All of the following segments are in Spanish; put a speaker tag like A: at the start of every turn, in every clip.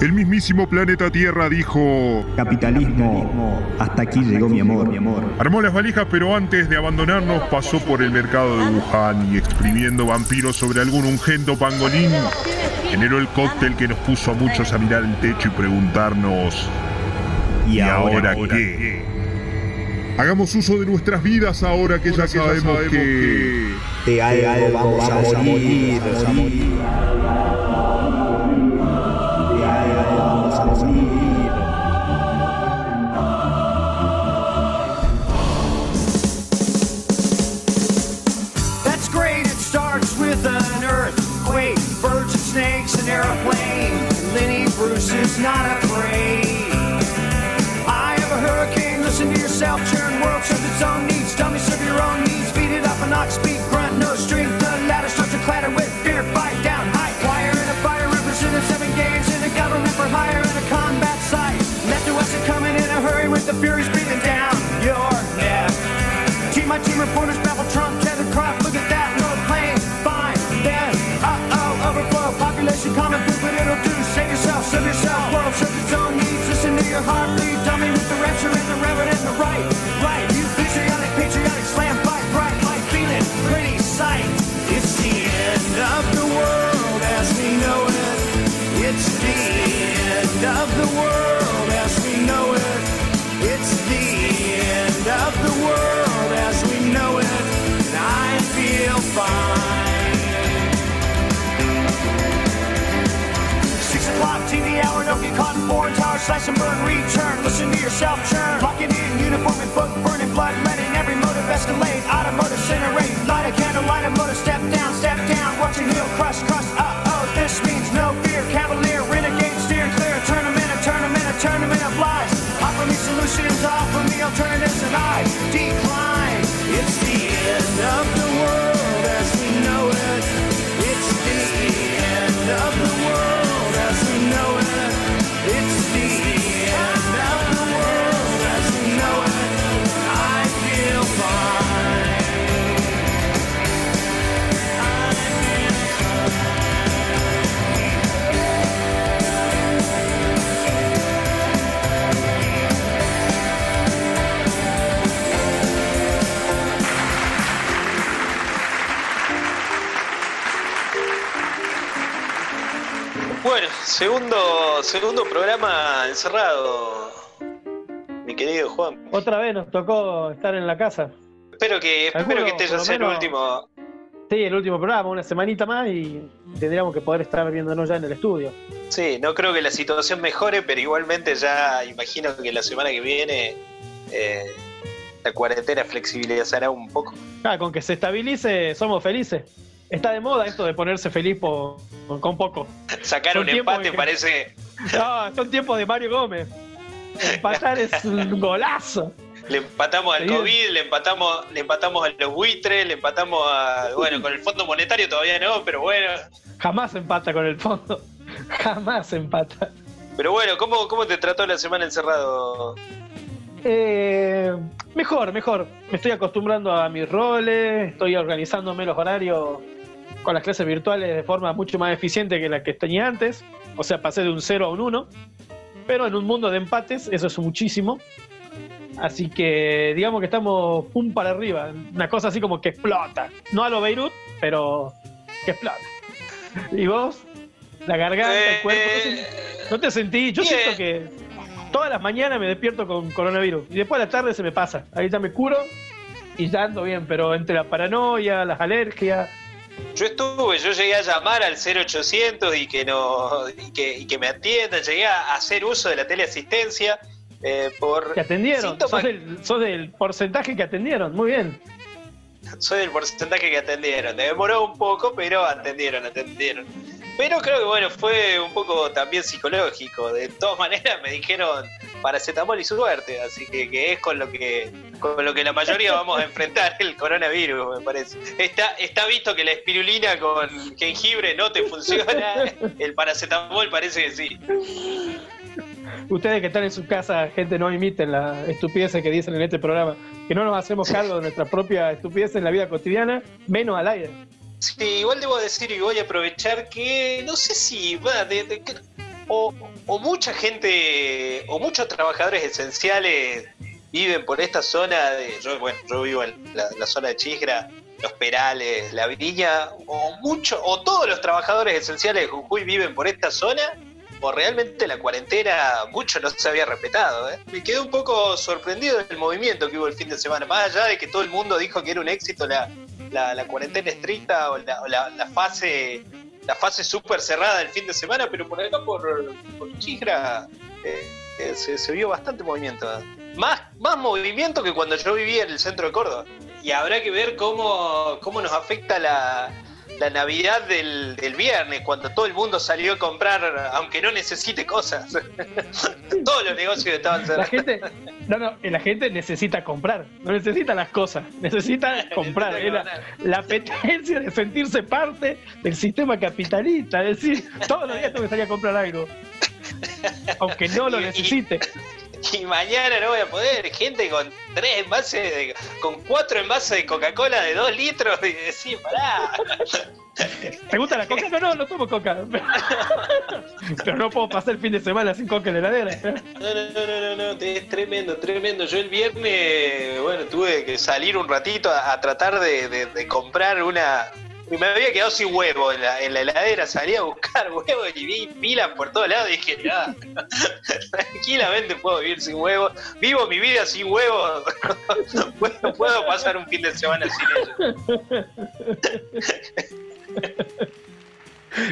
A: El mismísimo planeta Tierra dijo...
B: Capitalismo, hasta aquí llegó mi amor, mi amor.
A: Armó las valijas, pero antes de abandonarnos pasó por el mercado de Wuhan y exprimiendo vampiros sobre algún ungento pangolín, generó el cóctel que nos puso a muchos a mirar el techo y preguntarnos... ¿Y, ahora, qué? Hagamos uso de nuestras vidas ahora que ya sabemos, que...
B: De algo vamos a morir.
C: Airplane. Lenny Bruce is not afraid. I have a hurricane, listen to yourself, churn world serves its own needs. Dummy serve your own needs, Feed it up an ox, speak, grunt, no strength. The ladder starts to clatter with fear, fight down, high wire in a fire, representing seven games in a government for hire in a combat site. Left to us coming in a hurry with the furies breathing down your neck. Team my team reporters save yourself, world serves its own needs, listen to your heartbeat, dummy with the rapture and the reverend and the right, right, you patriotic, patriotic, slam, fight, bright, light, feeling, pretty sight, it's the end of the world as we know it, it's the end of the world slash and burn, return, listen to yourself churn, locking in, uniform and book, burning blood, letting every motive escalate, automotive incinerate, light a candle, light a motor, step down, step down, watching heel crush, crush, uh-oh, this means no fear, cavalier, renegade, steer clear, a tournament, a tournament, a tournament of lies, offer me solutions, offer me alternatives, and I decline,
D: segundo, segundo programa encerrado, mi querido Juan.
E: Otra vez nos tocó estar en la casa.
D: Espero que, espero que este ya sea el último.
E: Sí, el último programa, una semanita más y tendríamos que poder estar viéndonos ya en el estudio.
D: Sí, no creo que la situación mejore, pero igualmente ya imagino que la semana que viene eh, la cuarentena flexibilizará un poco.
E: Ah, con que se estabilice, somos felices. Está de moda esto de ponerse feliz por- con poco.
D: Sacar
E: Son
D: un empate
E: que-
D: parece.
E: No, son tiempos de Mario Gómez. Empatar es un golazo.
D: Le empatamos al. COVID, le empatamos, le empatamos a los buitres, le empatamos a. Bueno, con el Fondo Monetario todavía no, pero bueno.
E: Jamás empata con el fondo. Jamás empata.
D: Pero bueno, ¿cómo, cómo te trató la semana encerrado?
E: Eh, mejor, mejor. Me estoy acostumbrando a mis roles, estoy organizándome los horarios con las clases virtuales de forma mucho más eficiente que la que tenía antes. O sea, pasé de un 0 a un 1. Pero en un mundo de empates, eso es muchísimo. Así que digamos que estamos pum para arriba. Una cosa así como que explota. No a lo Beirut, pero que explota. ¿Y vos? La garganta, el
D: Eh,
E: cuerpo. ¿no
D: eh,
E: te- ¿No te sentí? Yo
D: Bien.
E: siento que todas las mañanas me despierto con coronavirus y después a la tarde se me pasa. Ahí ya me curo y ya ando bien, pero entre la paranoia, las alergias.
D: Yo estuve, yo llegué a llamar al 0800 y que no y que, y que me atiendan, llegué a hacer uso de la teleasistencia eh, por
E: ¿Te atendieron?
D: síntomas-
E: Sos del, sos del porcentaje que atendieron. Muy bien.
D: soy del porcentaje que atendieron. Demoró un poco, pero atendieron, atendieron. Pero creo que bueno, fue un poco también psicológico. De todas maneras me dijeron paracetamol y suerte, así que, que es con lo que con lo que la mayoría vamos a enfrentar el coronavirus, me parece. Está, está visto que la espirulina con jengibre no te funciona, el paracetamol parece que sí.
E: Ustedes que están en su casa, gente, no imiten las estupideces que dicen en este programa. Que no nos hacemos cargo de nuestra propia estupidez en la vida cotidiana, menos al aire.
D: Sí, igual debo decir y voy a aprovechar que no sé si va de, o, mucha gente, o muchos trabajadores esenciales viven por esta zona de. Yo, bueno, yo vivo en la, zona de Chisgra, Los Perales, La Viña, o mucho, o todos los trabajadores esenciales de Jujuy viven por esta zona, o realmente la cuarentena mucho no se había respetado. ¿eh? Me quedé un poco sorprendido del movimiento que hubo el fin de semana, más allá de que todo el mundo dijo que era un éxito la, la, cuarentena estricta o la, fase la fase súper cerrada del fin de semana, pero por acá por, por eh, eh, se, se vio bastante movimiento. Más, más movimiento que cuando yo vivía en el centro de Córdoba. Y habrá que ver cómo, cómo nos afecta la, la Navidad del, del viernes, cuando todo el mundo salió a comprar, aunque no necesite cosas. Todos los negocios estaban
E: La
D: cerrados.
E: gente, no, no, la gente necesita comprar, no necesita las cosas, necesita comprar. La, la apetencia de sentirse parte del sistema capitalista, es decir, todos los días tengo que salir a comprar algo. Aunque no lo
D: y-
E: necesite.
D: Y mañana no voy a poder. Gente con tres envases, de- con cuatro envases de Coca-Cola de dos litros y decir, pará.
E: ¿Te gusta la coca? No, no, no tomo coca. Pero no puedo pasar el fin de semana sin coca en la heladera.
D: No, no, no, no, no, no, es tremendo, tremendo. Yo el viernes, bueno, tuve que salir un ratito a, a tratar de, de- de comprar una. Y Me había quedado sin huevo en la, en la heladera, salí a buscar huevo y vi pilas por todos lados y dije, nada, tranquilamente puedo vivir sin huevo, vivo mi vida sin huevo, puedo, puedo pasar un fin de semana sin ellos.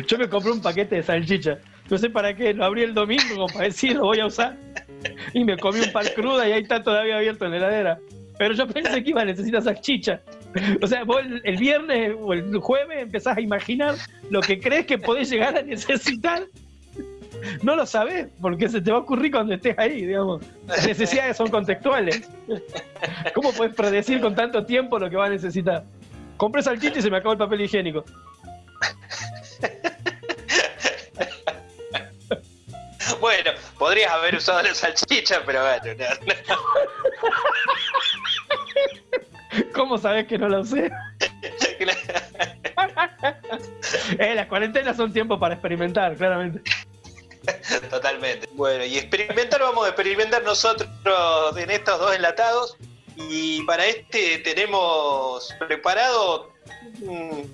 E: Yo me compré un paquete de salchicha. No sé para qué, lo abrí el domingo como para decir lo voy a usar. Y me comí un pan cruda y ahí está todavía abierto en la heladera. Pero yo pensé que iba a necesitar salchicha. O sea, vos el, viernes o el jueves empezás a imaginar lo que crees que podés llegar a necesitar. No lo sabés, porque se te va a ocurrir cuando estés ahí, digamos. Las necesidades son contextuales. ¿Cómo puedes predecir con tanto tiempo lo que vas a necesitar? Compré salchicha y se me acabó el papel higiénico.
D: Bueno, podrías haber usado la salchicha, pero bueno, no, no.
E: ¿Cómo sabés que no lo sé? Eh, las cuarentenas son tiempo para experimentar, claramente.
D: Totalmente. Bueno, y experimentar, vamos a experimentar nosotros en estos dos enlatados. Y para este tenemos preparado un,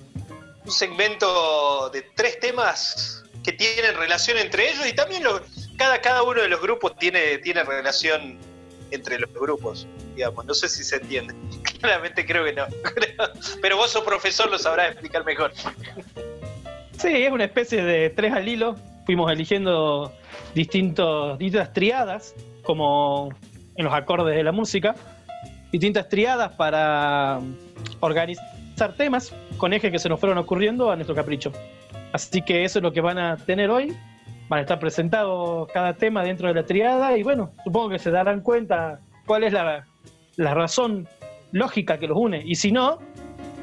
D: un segmento de tres temas que tienen relación entre ellos y también lo- cada, cada uno de los grupos tiene, tiene relación entre los grupos, digamos. No sé si se entiende. Claramente creo que no. Pero vos sos profesor, lo sabrás explicar mejor.
E: Sí, es una especie de tres al hilo. Fuimos eligiendo distintos, distintas triadas, como en los acordes de la música, distintas triadas para organizar temas con ejes que se nos fueron ocurriendo a nuestro capricho. Así que eso es lo que van a tener hoy. Van a estar presentados cada tema dentro de la triada y bueno, supongo que se darán cuenta cuál es la, la razón lógica que los une. Y si no,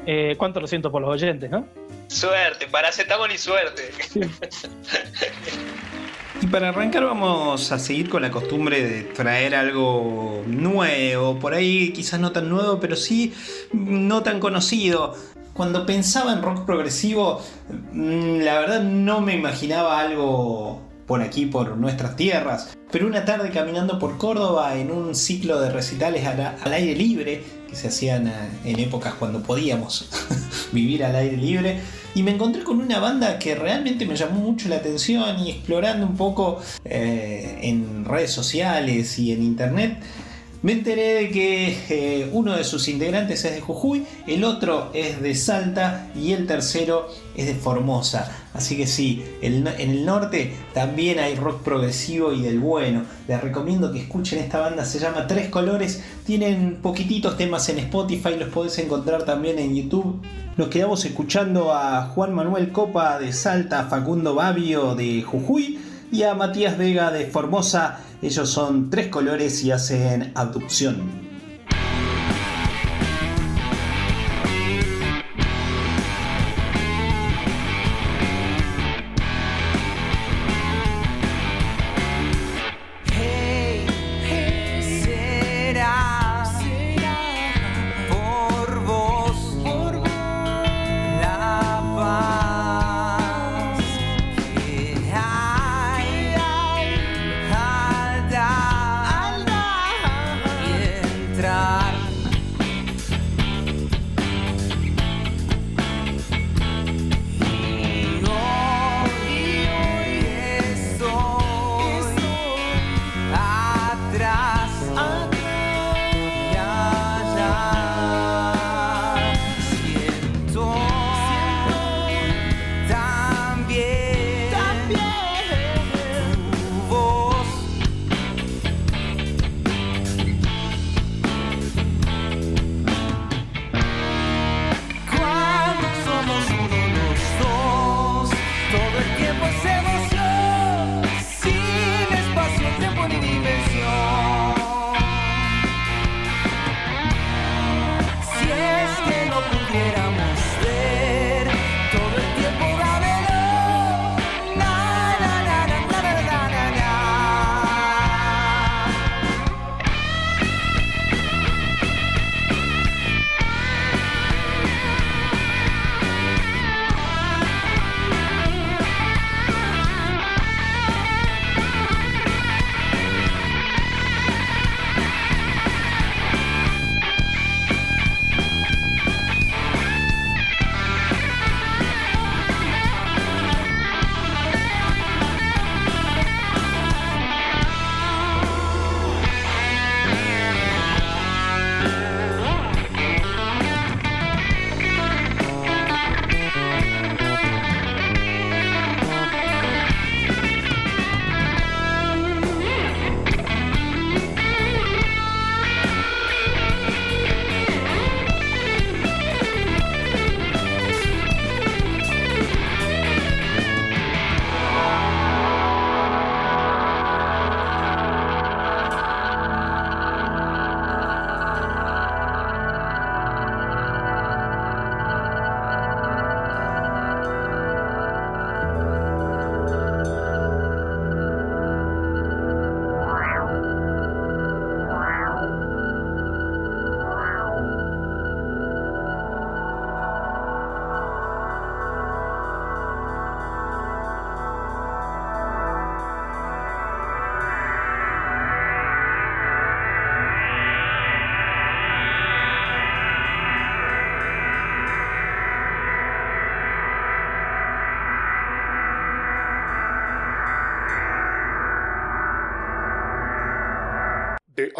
E: eh, cuánto lo siento por los oyentes, ¿no?
D: Suerte, paracetamol y suerte.
F: Y para arrancar vamos a seguir con la costumbre de traer algo nuevo, por ahí quizás no tan nuevo, pero sí no tan conocido. Cuando pensaba en rock progresivo, mm, la verdad no me imaginaba algo por aquí, por nuestras tierras. Pero una tarde caminando por Córdoba en un ciclo de recitales al, al aire libre, se hacían eh, en épocas cuando podíamos vivir al aire libre, y me encontré con una banda que realmente me llamó mucho la atención y explorando un poco eh, en redes sociales y en internet, me enteré de que eh, uno de sus integrantes es de Jujuy, el otro es de Salta y el tercero es de Formosa. Así que sí, en el norte también hay rock progresivo y del bueno. Les recomiendo que escuchen esta banda, se llama Tres Colores. Tienen poquititos temas en Spotify, los podés encontrar también en YouTube. Nos quedamos escuchando a Juan Manuel Copa de Salta, Facundo Babio de Jujuy y a Matías Vega de Formosa. Ellos son tres colores y hacen abducción.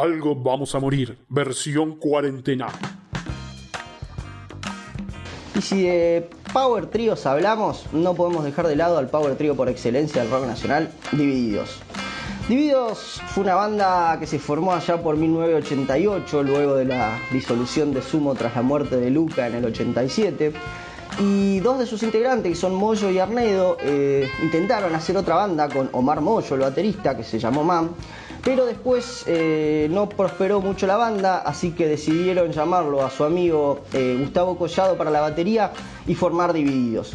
G: Algo vamos a morir, versión cuarentena.
H: Y si de Power Trios hablamos, no podemos dejar de lado al Power Trio por excelencia del rock nacional, Divididos. Divididos fue una banda que se formó allá por 1988, luego de la disolución de Sumo tras la muerte de Luca en el 87. Y dos de sus integrantes, que son Moyo y Arnedo, eh, intentaron hacer otra banda con Omar Moyo, el baterista, que se llamó MAM, pero después eh, no prosperó mucho la banda, así que decidieron llamarlo a su amigo eh, Gustavo Collado para la batería y formar Divididos.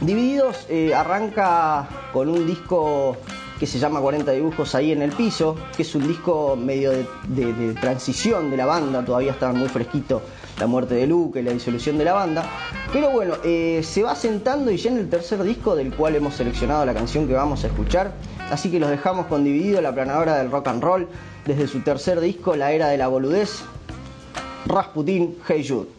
H: Divididos arranca con un disco que se llama 40 dibujos ahí en el piso, que es un disco medio de, transición de la banda, todavía estaba muy fresquito la muerte de Luke la disolución de la banda. Pero bueno, eh, se va sentando y ya en el tercer disco del cual hemos seleccionado la canción que vamos a escuchar. Así que los dejamos con dividido la planadora del rock and roll desde su tercer disco, La Era de la Boludez, Rasputin, Hey Jude.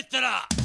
H: ったら。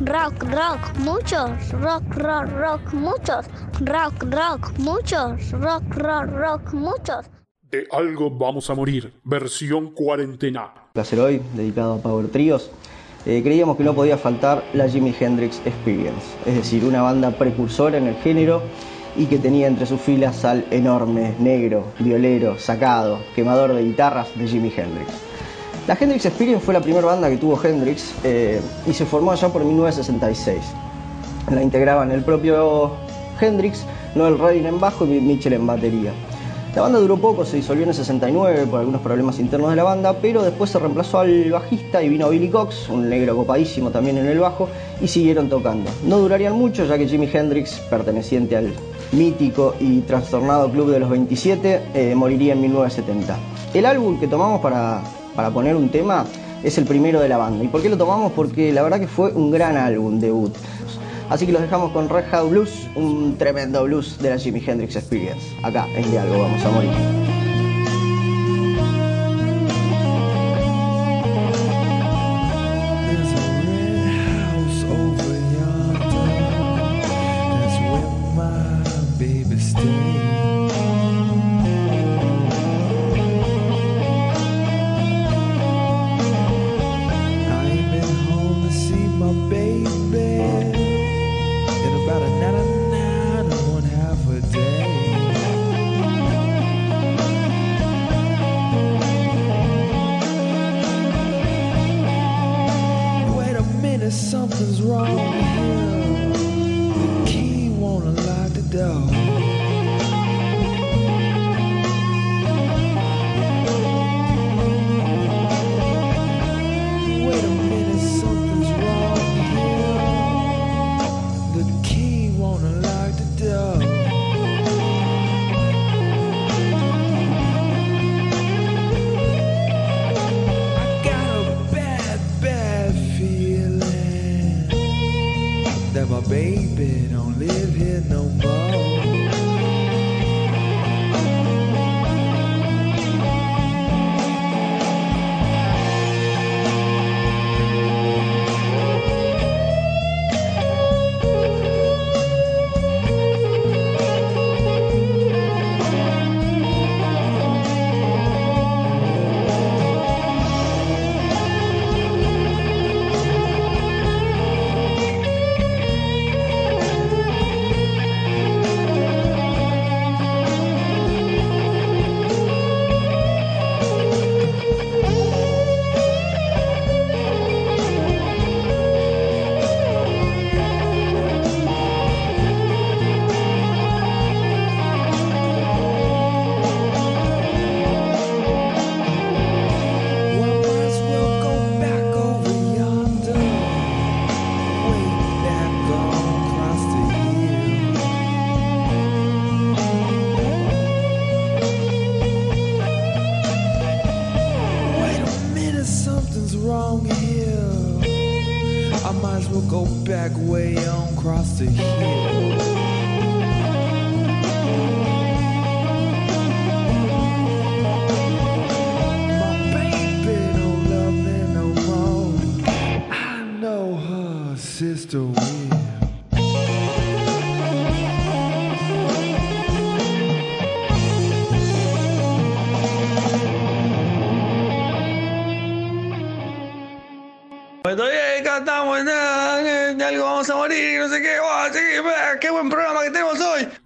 I: Rock, muchos, rock, rock, rock, muchos, rock, rock, muchos, rock, rock, rock, muchos.
J: De algo vamos a morir, versión cuarentena.
G: hacer hoy, dedicado a Power Trios, eh, creíamos que no podía faltar la Jimi Hendrix Experience, es decir, una banda precursora en el género y que tenía entre sus filas al enorme, negro, violero, sacado, quemador de guitarras de Jimi Hendrix. La Hendrix Experience fue la primera banda que tuvo Hendrix eh, y se formó allá por 1966. La integraban el propio Hendrix, Noel Redding en bajo y Mitchell en batería. La banda duró poco, se disolvió en el 69 por algunos problemas internos de la banda, pero después se reemplazó al bajista y vino Billy Cox, un negro copadísimo también en el bajo, y siguieron tocando. No durarían mucho ya que Jimi Hendrix, perteneciente al mítico y trastornado Club de los 27, eh, moriría en 1970. El álbum que tomamos para, para poner un tema es el primero de la banda. ¿Y por qué lo tomamos? Porque la verdad que fue un gran álbum debut. Así que los dejamos con Red Hot Blues, un tremendo blues de la Jimi Hendrix Experience. Acá,
F: en De Algo Vamos a Morir.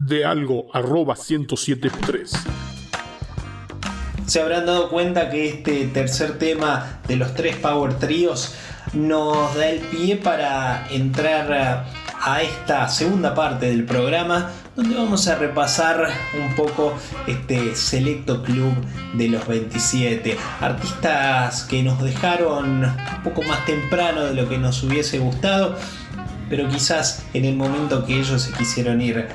J: De algo arroba 107.3.
F: Se habrán dado cuenta que este tercer tema de los tres Power Tríos nos da el pie para entrar a- esta segunda parte del programa donde vamos a repasar un poco este selecto club de los 27 artistas que nos dejaron un poco más temprano de lo que nos hubiese gustado pero quizás en el momento que ellos se quisieron ir.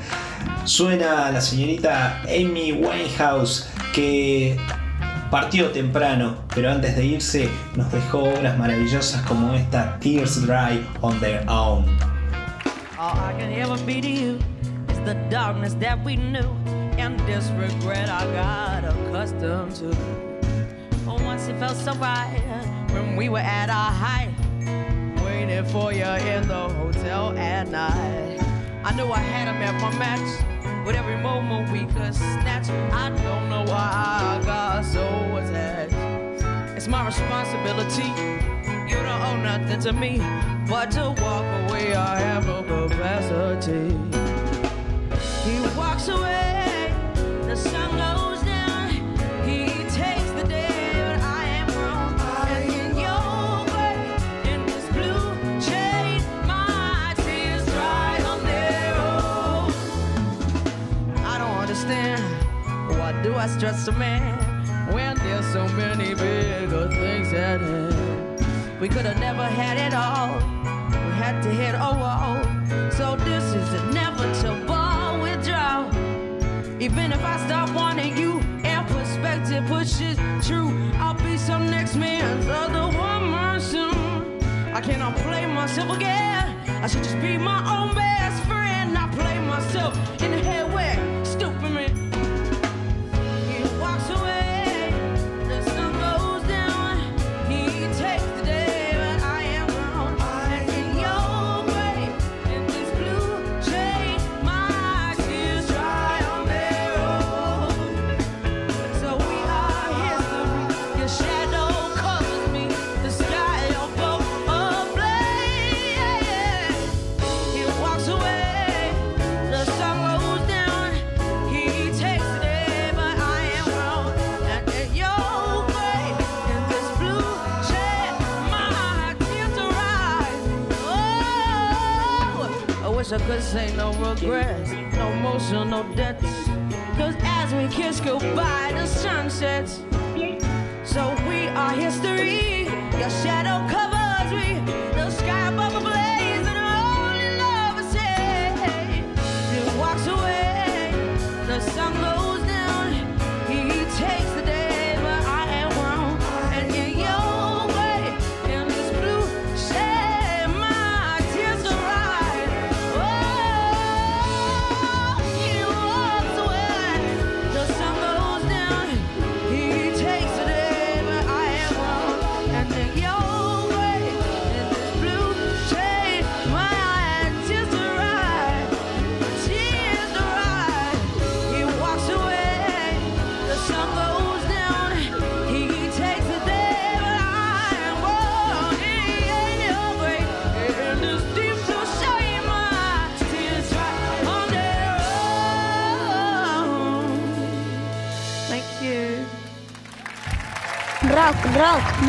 F: Suena la señorita Amy Winehouse que partió temprano, pero antes de irse nos dejó obras maravillosas como esta Tears Dry on Their Own.
K: All I can ever be to you is the darkness that we knew and this regret I got accustomed to. Oh, once it felt so right when we were at our height, waiting for you in the hotel at night. I knew I had him at my match. With every moment we could snatch, I don't know why I got so attached. It's my responsibility. You don't owe nothing to me, but to walk away, I have no capacity. He walks away, I a man when there's so many bigger things at hand? We could have never had it all. We had to hit a wall. So this is inevitable withdrawal. Even if I stop wanting you and perspective pushes true, I'll be some next man's other woman soon. I cannot play myself again. I should just be my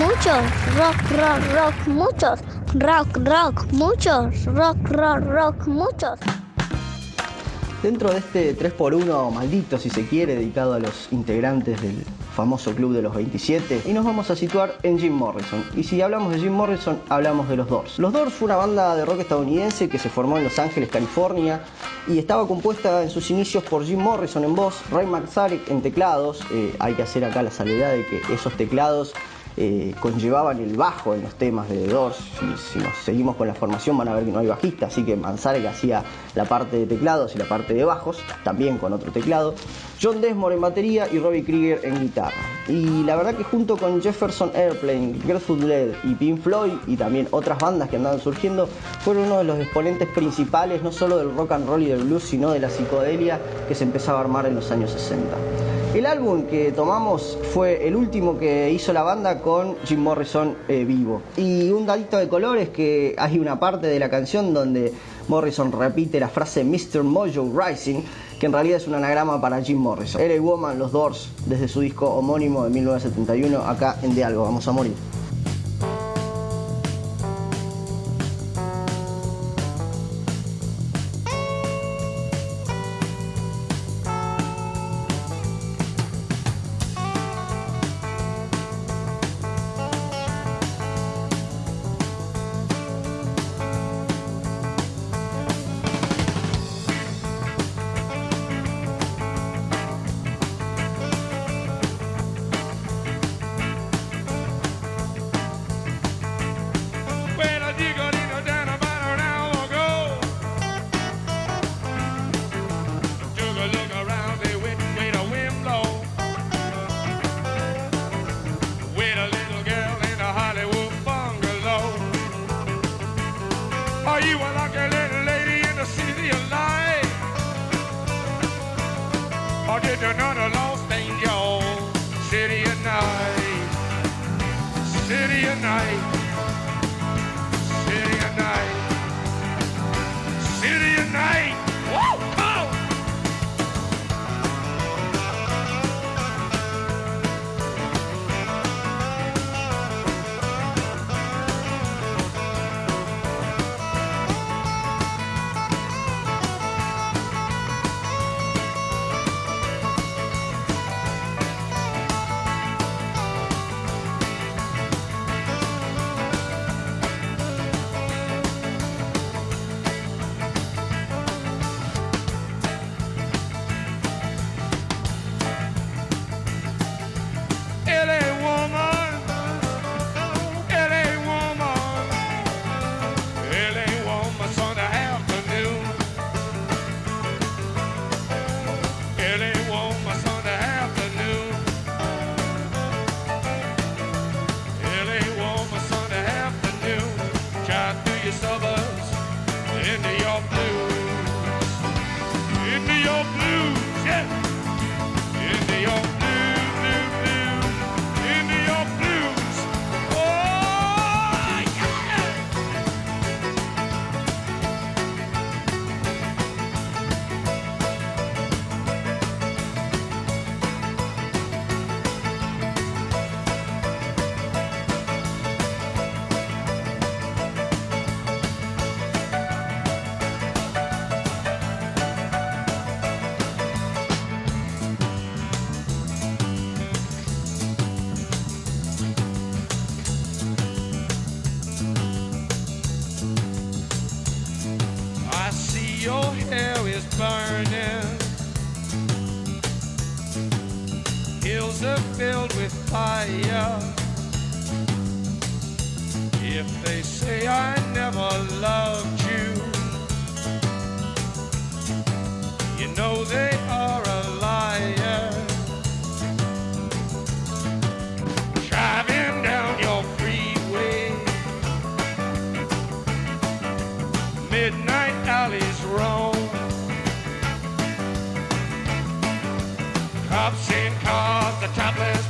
I: muchos. Rock, rock, rock, muchos. Rock, rock, muchos. Rock, rock, rock, muchos.
G: Dentro de este 3x1 maldito, si se quiere, dedicado a los integrantes del famoso club de los 27, y nos vamos a situar en Jim Morrison. Y si hablamos de Jim Morrison, hablamos de los Doors. Los Doors fue una banda de rock estadounidense que se formó en Los Ángeles, California, y estaba compuesta en sus inicios por Jim Morrison en voz, Ray Manzarek en teclados. Eh, hay que hacer acá la salvedad de que esos teclados eh, conllevaban el bajo en los temas de The Doors. Si, si nos seguimos con la formación van a ver que no hay bajista, así que Manzarek hacía la parte de teclados y la parte de bajos, también con otro teclado. John Desmond en batería y Robbie Krieger en guitarra. Y la verdad que junto con Jefferson Airplane, Grateful Dead y Pink Floyd y también otras bandas que andaban surgiendo, fueron uno de los exponentes principales no solo del rock and roll y del blues, sino de la psicodelia que se empezaba a armar en los años 60. El álbum que tomamos fue el último que hizo la banda con Jim Morrison eh, vivo. Y un dadito de color es que hay una parte de la canción donde Morrison repite la frase Mr. Mojo Rising, que en realidad es un anagrama para Jim Morrison. LA Woman, los Doors, desde su disco homónimo de 1971, acá en De Algo, vamos a morir.
L: Midnight alleys roam. Cops in cars, the topless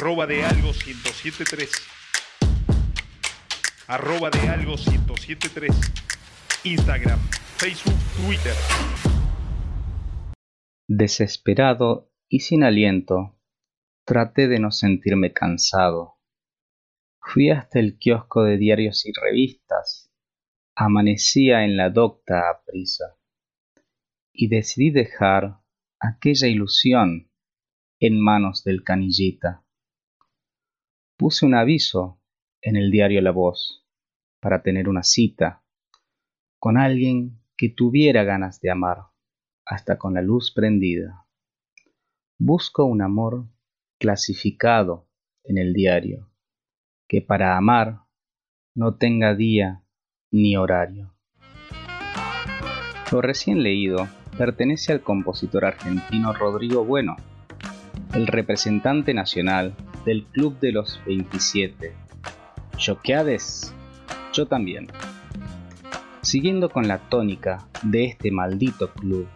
A: Arroba de algo 1073. Arroba de algo 1073. Instagram, Facebook, Twitter.
M: Desesperado y sin aliento, traté de no sentirme cansado. Fui hasta el kiosco de diarios y revistas. Amanecía en la docta a prisa. Y decidí dejar aquella ilusión en manos del canillita. Puse un aviso en el diario La Voz para tener una cita con alguien que tuviera ganas de amar, hasta con la luz prendida. Busco un amor clasificado en el diario, que para amar no tenga día ni horario. Lo recién leído pertenece al compositor argentino Rodrigo Bueno, el representante nacional del Club de los 27. ¿Choqueades? Yo también. Siguiendo con la tónica de este maldito club,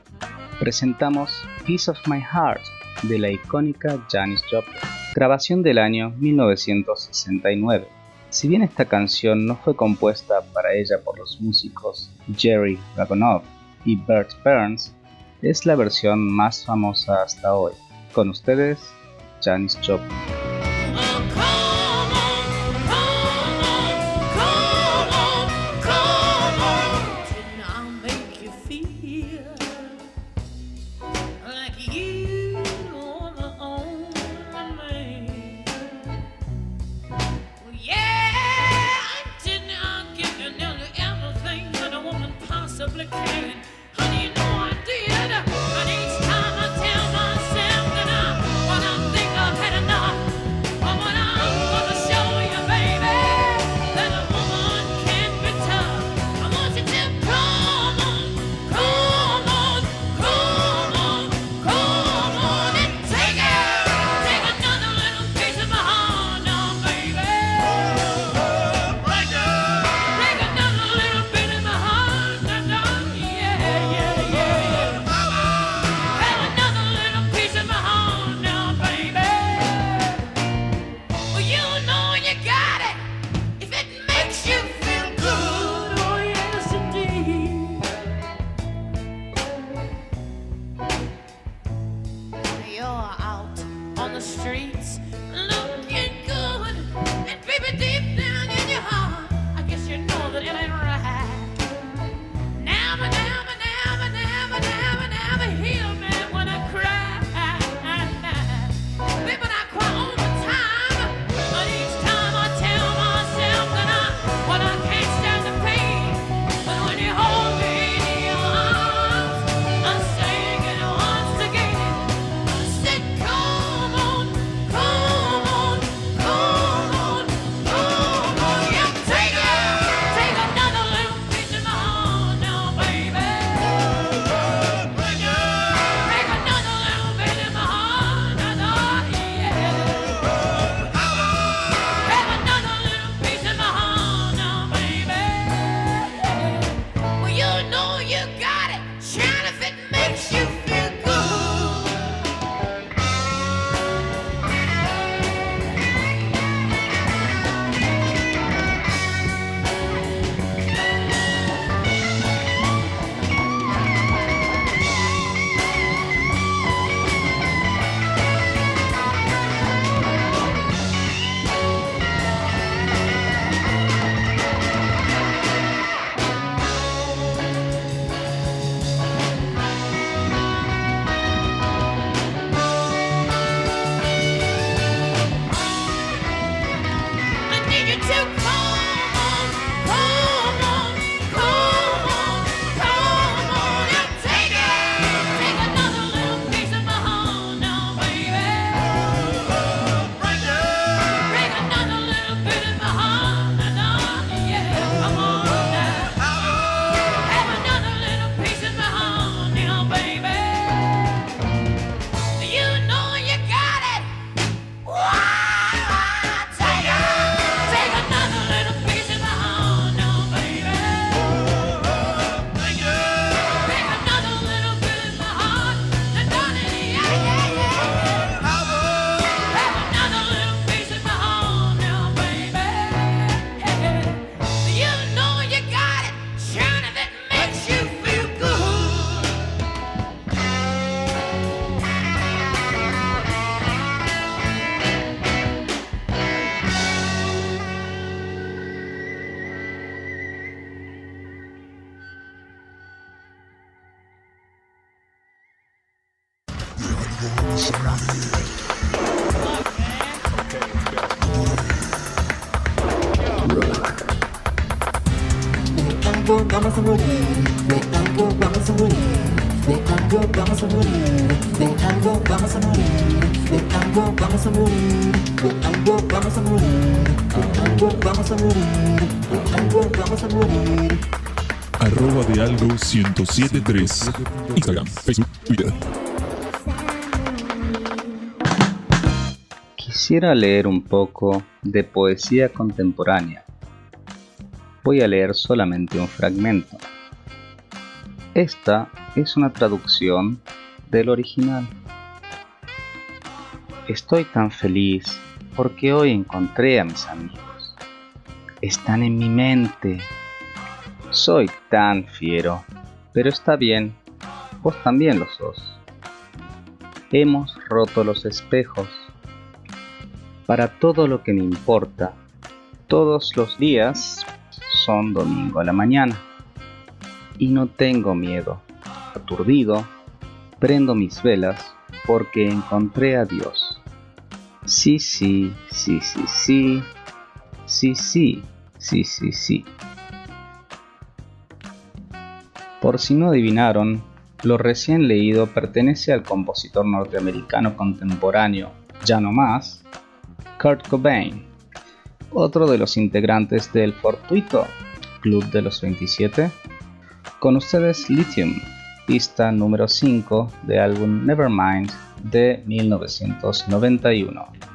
M: presentamos Piece of My Heart de la icónica Janis Joplin, grabación del año 1969. Si bien esta canción no fue compuesta para ella por los músicos Jerry Dragonoff y Bert Burns, es la versión más famosa hasta hoy. Con ustedes, Janis Joplin.
N: De algo
O: 1073. Instagram, Facebook, Twitter.
M: Quisiera leer un poco de poesía contemporánea. Voy a leer solamente un fragmento. Esta es una traducción del original. Estoy tan feliz porque hoy encontré a mis amigos. Están en mi mente. Soy tan fiero, pero está bien, vos también lo sos. Hemos roto los espejos. Para todo lo que me importa, todos los días son domingo a la mañana. Y no tengo miedo. Aturdido, prendo mis velas porque encontré a Dios. Sí, sí, sí, sí, sí. Sí, sí, sí, sí, sí. Por si no adivinaron, lo recién leído pertenece al compositor norteamericano contemporáneo, ya no más, Kurt Cobain, otro de los integrantes del fortuito Club de los 27. Con ustedes Lithium, pista número 5 del álbum Nevermind de 1991.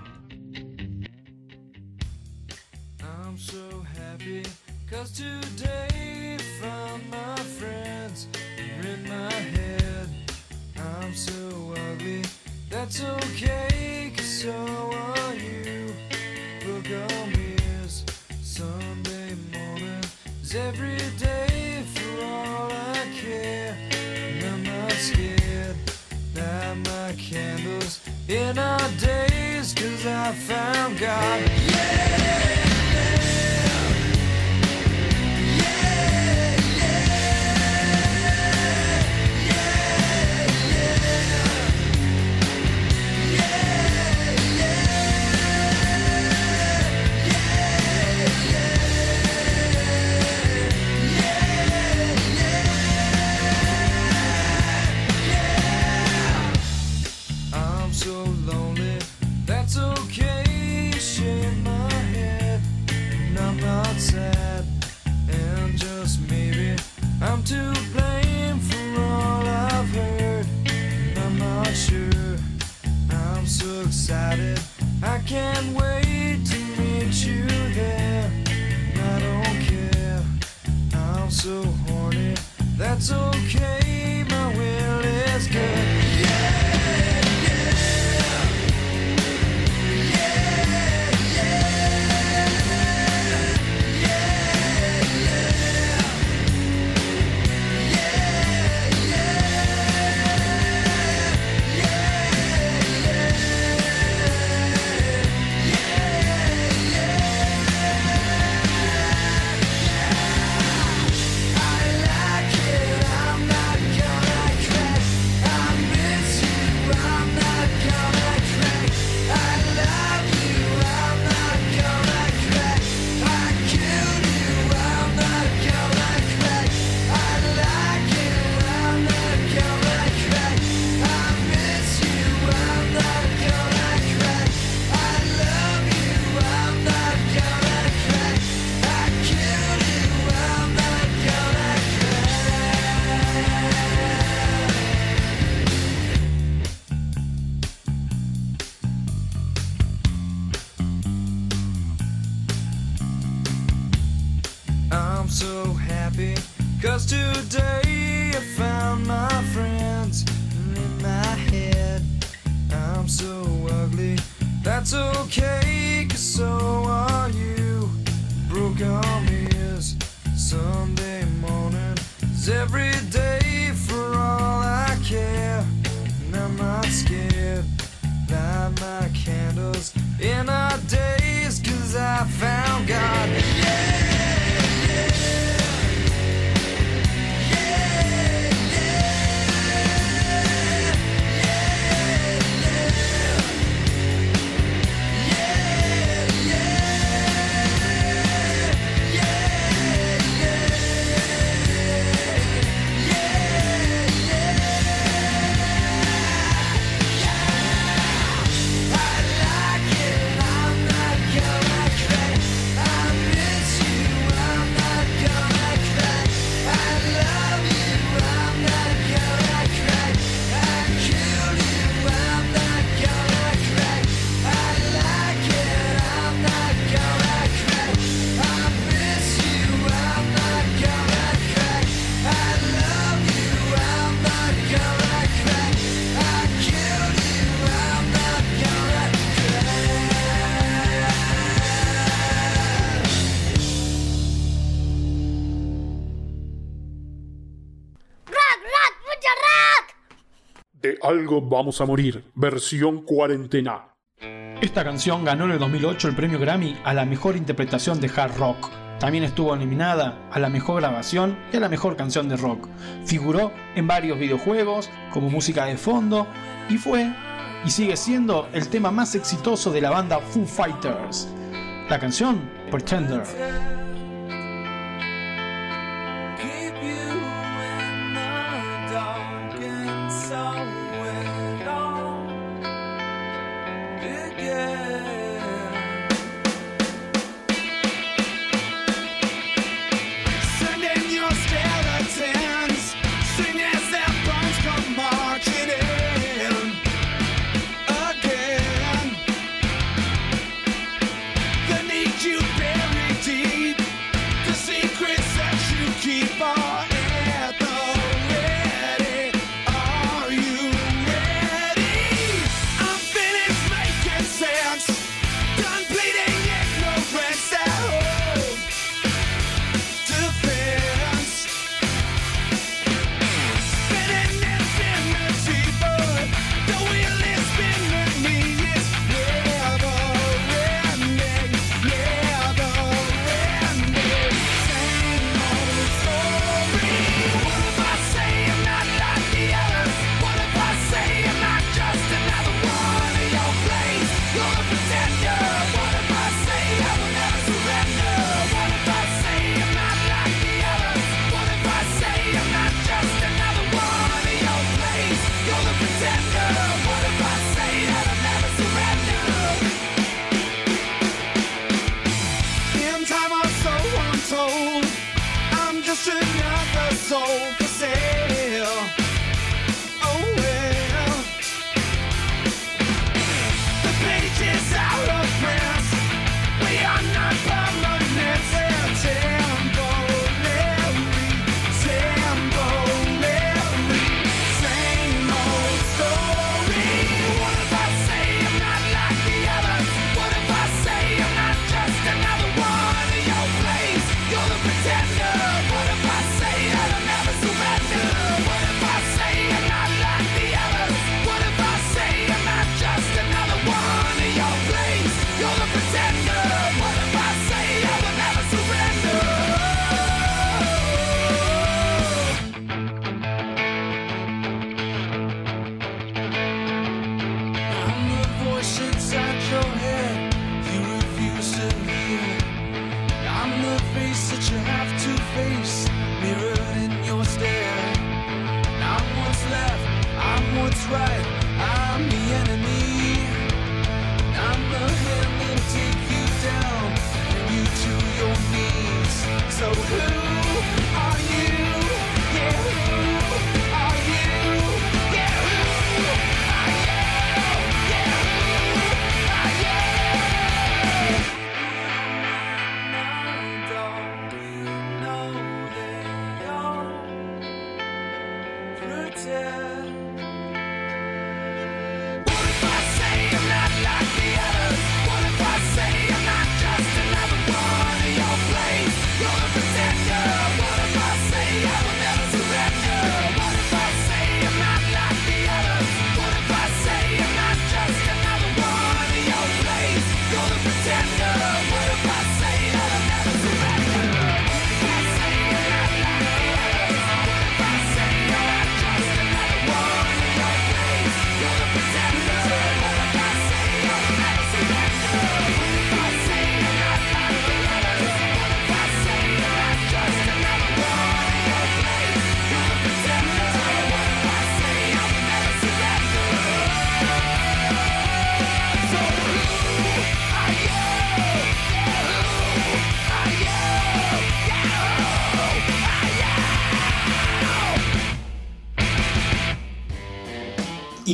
N: I can't wait to meet you there. I don't care, I'm so horny. That's okay,
J: vamos a morir, versión cuarentena.
P: Esta canción ganó en el 2008 el premio Grammy a la mejor interpretación de hard rock. También estuvo nominada a la mejor grabación y a la mejor canción de rock. Figuró en varios videojuegos como música de fondo y fue y sigue siendo el tema más exitoso de la banda Foo Fighters. La canción Pretender.
C: pretender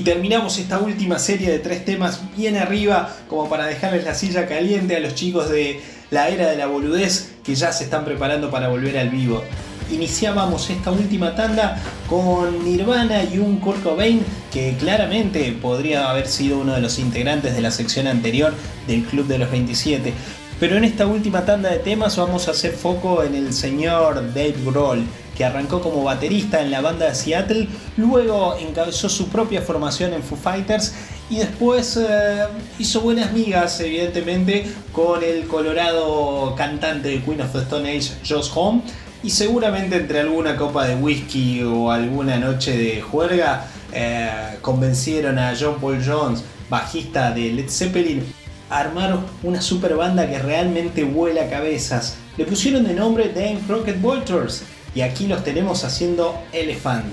F: terminamos esta última serie de tres temas bien arriba, como para dejarles la silla caliente a los chicos de la era de la boludez que ya se están preparando para volver al vivo. Iniciábamos esta última tanda con Nirvana y un Kurt Cobain que claramente podría haber sido uno de los integrantes de la sección anterior del Club de los 27. Pero en esta última tanda de temas vamos a hacer foco en el señor Dave Grohl que arrancó como baterista en la banda de Seattle, luego encabezó su propia formación en Foo Fighters y después eh, hizo buenas migas, evidentemente, con el colorado cantante de Queen of the Stone Age, Josh Home, y seguramente entre alguna copa de whisky o alguna noche de juerga eh, convencieron a John Paul Jones, bajista de Led Zeppelin, a armar una super banda que realmente vuela cabezas. Le pusieron de nombre Dame Crockett Vultures y aquí los tenemos haciendo Elephant.